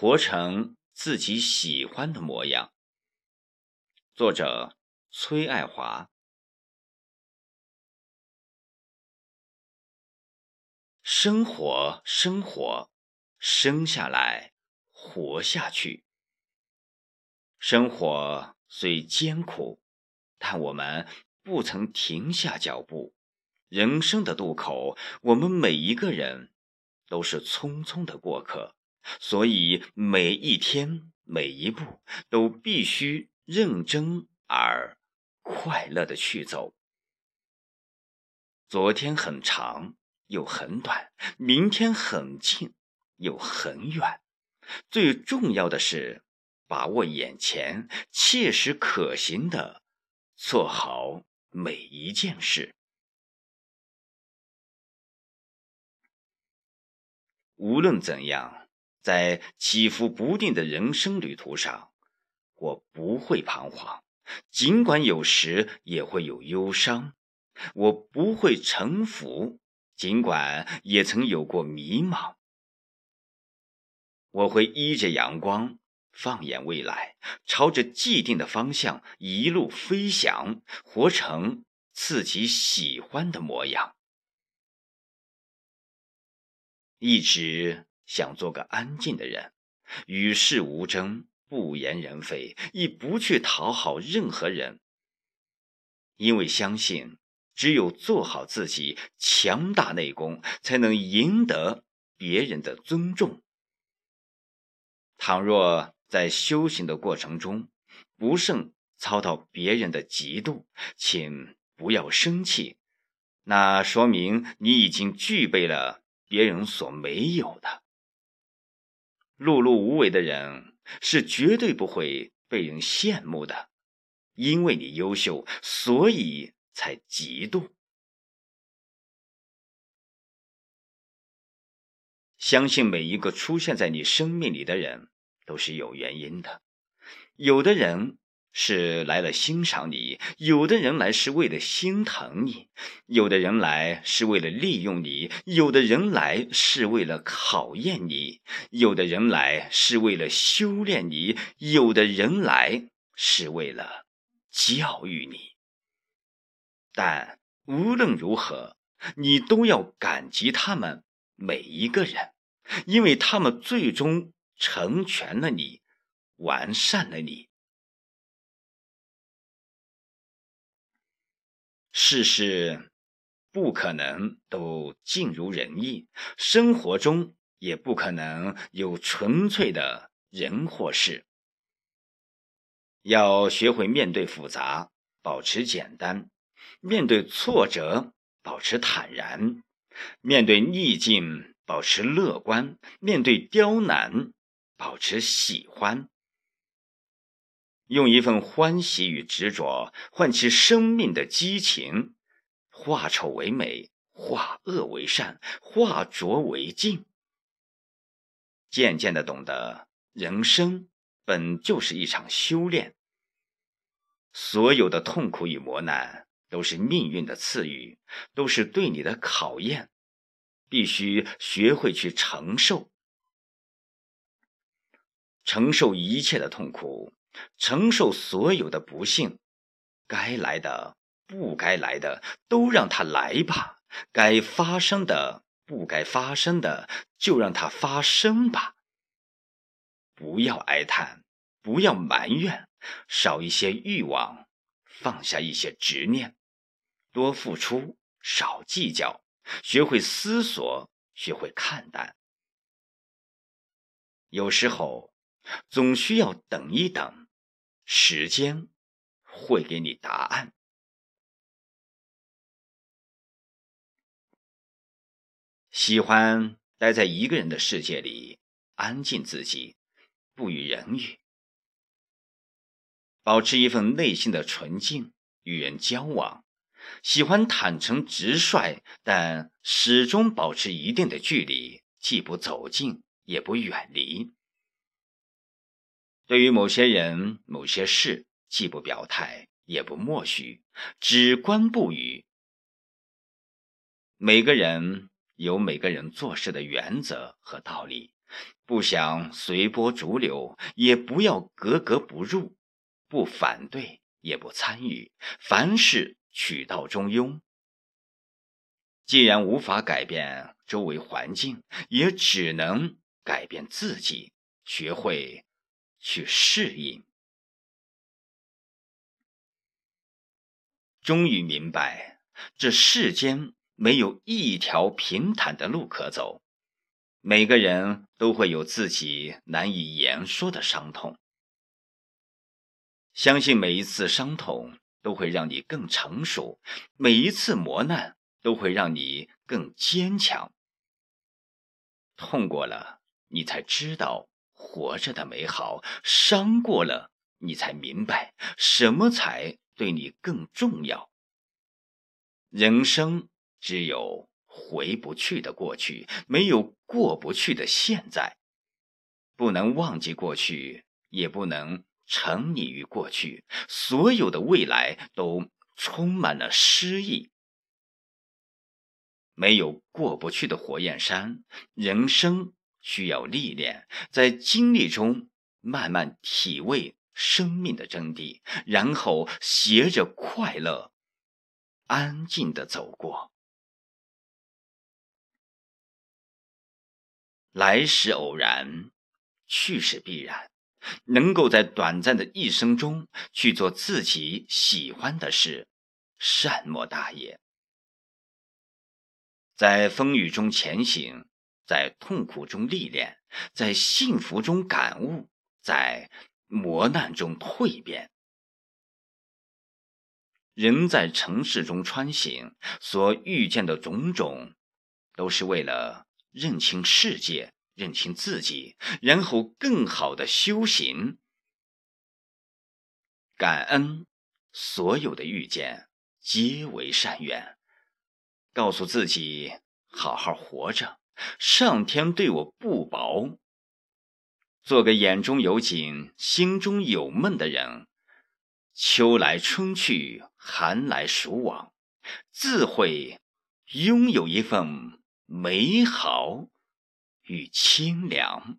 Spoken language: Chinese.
活成自己喜欢的模样。作者：崔爱华。生活，生活，生下来，活下去。生活虽艰苦，但我们不曾停下脚步。人生的渡口，我们每一个人都是匆匆的过客，所以每一天、每一步都必须认真而快乐的去走。昨天很长又很短，明天很近又很远。最重要的是把握眼前，切实可行的做好每一件事。无论怎样，在起伏不定的人生旅途上，我不会彷徨，尽管有时也会有忧伤；我不会臣服，尽管也曾有过迷茫。我会依着阳光，放眼未来，朝着既定的方向一路飞翔，活成自己喜欢的模样。一直想做个安静的人，与世无争，不言人非，亦不去讨好任何人。因为相信，只有做好自己，强大内功，才能赢得别人的尊重。倘若在修行的过程中，不慎遭到别人的嫉妒，请不要生气，那说明你已经具备了。别人所没有的，碌碌无为的人是绝对不会被人羡慕的，因为你优秀，所以才嫉妒。相信每一个出现在你生命里的人都是有原因的，有的人。是来了欣赏你，有的人来是为了心疼你，有的人来是为了利用你，有的人来是为了考验你，有的人来是为了修炼你，有的人来是为了教育你。但无论如何，你都要感激他们每一个人，因为他们最终成全了你，完善了你。事事不可能都尽如人意，生活中也不可能有纯粹的人或事。要学会面对复杂，保持简单；面对挫折，保持坦然；面对逆境，保持乐观；面对刁难，保持喜欢。用一份欢喜与执着唤起生命的激情，化丑为美，化恶为善，化浊为净。渐渐的懂得，人生本就是一场修炼。所有的痛苦与磨难都是命运的赐予，都是对你的考验，必须学会去承受，承受一切的痛苦。承受所有的不幸，该来的、不该来的，都让它来吧；该发生的、不该发生的，就让它发生吧。不要哀叹，不要埋怨，少一些欲望，放下一些执念，多付出，少计较，学会思索，学会看淡。有时候，总需要等一等。时间会给你答案。喜欢待在一个人的世界里，安静自己，不与人语，保持一份内心的纯净，与人交往。喜欢坦诚直率，但始终保持一定的距离，既不走近，也不远离。对于某些人、某些事，既不表态，也不默许，只观不语。每个人有每个人做事的原则和道理，不想随波逐流，也不要格格不入，不反对也不参与，凡事取道中庸。既然无法改变周围环境，也只能改变自己，学会去适应。终于明白，这世间没有一条平坦的路可走，每个人都会有自己难以言说的伤痛。相信每一次伤痛都会让你更成熟，每一次磨难。都会让你更坚强。痛过了，你才知道活着的美好；伤过了，你才明白什么才对你更重要。人生只有回不去的过去，没有过不去的现在。不能忘记过去，也不能沉溺于过去。所有的未来都充满了诗意。没有过不去的火焰山，人生需要历练，在经历中慢慢体味生命的真谛，然后携着快乐，安静的走过。来时偶然，去时必然，能够在短暂的一生中去做自己喜欢的事，善莫大也。在风雨中前行，在痛苦中历练，在幸福中感悟，在磨难中蜕变。人在城市中穿行，所遇见的种种，都是为了认清世界，认清自己，然后更好的修行。感恩所有的遇见，皆为善缘。告诉自己好好活着，上天对我不薄。做个眼中有景、心中有梦的人。秋来春去，寒来暑往，自会拥有一份美好与清凉。